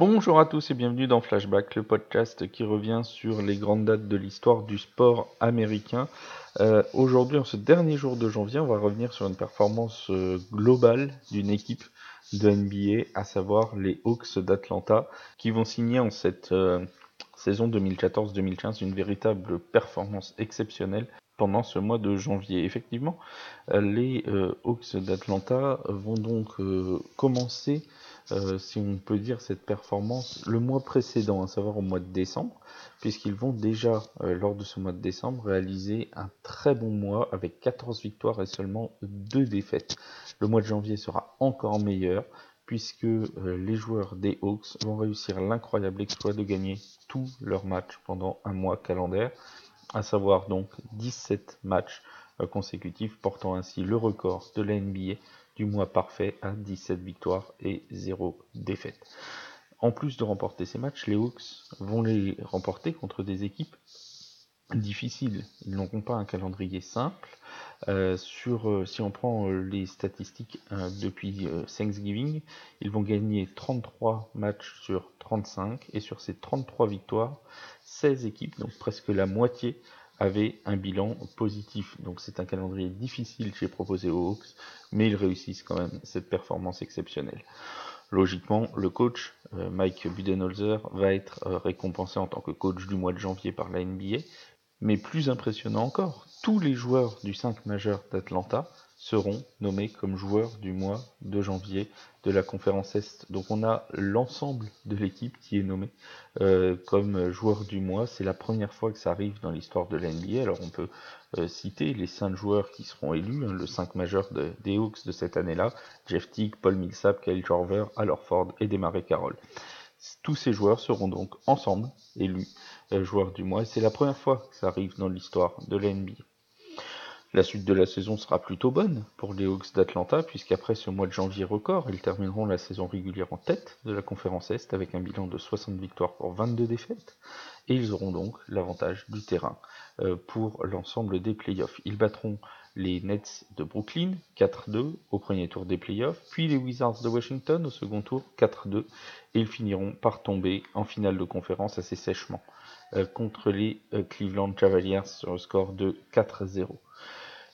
Bonjour à tous et bienvenue dans Flashback, le podcast qui revient sur les grandes dates de l'histoire du sport américain. Euh, aujourd'hui, en ce dernier jour de janvier, on va revenir sur une performance euh, globale d'une équipe de NBA, à savoir les Hawks d'Atlanta, qui vont signer en cette euh, saison 2014-2015 une véritable performance exceptionnelle pendant ce mois de janvier. Effectivement, les Hawks d'Atlanta vont donc commencer euh, si on peut dire, cette performance le mois précédent, à savoir au mois de décembre, puisqu'ils vont déjà, euh, lors de ce mois de décembre, réaliser un très bon mois avec 14 victoires et seulement 2 défaites. Le mois de janvier sera encore meilleur, puisque euh, les joueurs des Hawks vont réussir l'incroyable exploit de gagner tous leurs matchs pendant un mois calendaire, à savoir donc 17 matchs consécutifs, portant ainsi le record de la NBA du mois parfait à 17 victoires et 0 défaites. En plus de remporter ces matchs, les Hawks vont les remporter contre des équipes difficiles. Ils n'auront pas un calendrier simple. Euh, euh, si on prend euh, les statistiques depuis Thanksgiving, ils vont gagner 33 matchs sur 35 et sur ces 33 victoires, 16 équipes, donc presque la moitié, avait un bilan positif. Donc c'est un calendrier difficile j'ai proposé aux Hawks, mais ils réussissent quand même cette performance exceptionnelle. Logiquement, le coach euh, Mike Budenholzer va être euh, récompensé en tant que coach du mois de janvier par la NBA, mais plus impressionnant encore, tous les joueurs du 5 majeur d'Atlanta seront nommés comme joueurs du mois de janvier de la conférence Est. Donc on a l'ensemble de l'équipe qui est nommée euh, comme joueur du mois. C'est la première fois que ça arrive dans l'histoire de la. Alors on peut euh, citer les cinq joueurs qui seront élus, hein, le 5 majeur des Hawks de cette année-là, Jeff Teague, Paul Millsap, Kyle Jorver, Al Ford et Desmarais Carroll. Tous ces joueurs seront donc ensemble élus euh, joueurs du mois et c'est la première fois que ça arrive dans l'histoire de la NBA. La suite de la saison sera plutôt bonne pour les Hawks d'Atlanta, puisqu'après ce mois de janvier record, ils termineront la saison régulière en tête de la conférence Est avec un bilan de 60 victoires pour 22 défaites, et ils auront donc l'avantage du terrain euh, pour l'ensemble des playoffs. Ils battront les Nets de Brooklyn 4-2 au premier tour des playoffs, puis les Wizards de Washington au second tour 4-2, et ils finiront par tomber en finale de conférence assez sèchement euh, contre les euh, Cleveland Cavaliers sur le score de 4-0.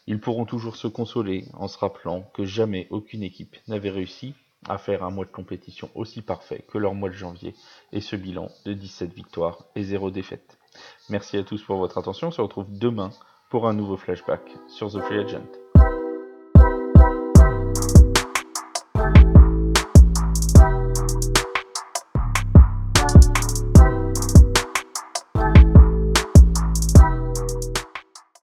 Ils pourront toujours se consoler en se rappelant que jamais aucune équipe n'avait réussi à faire un mois de compétition aussi parfait que leur mois de janvier et ce bilan de 17 victoires et 0 défaite. Merci à tous pour votre attention, on se retrouve demain pour un nouveau flashback sur The Free Agent.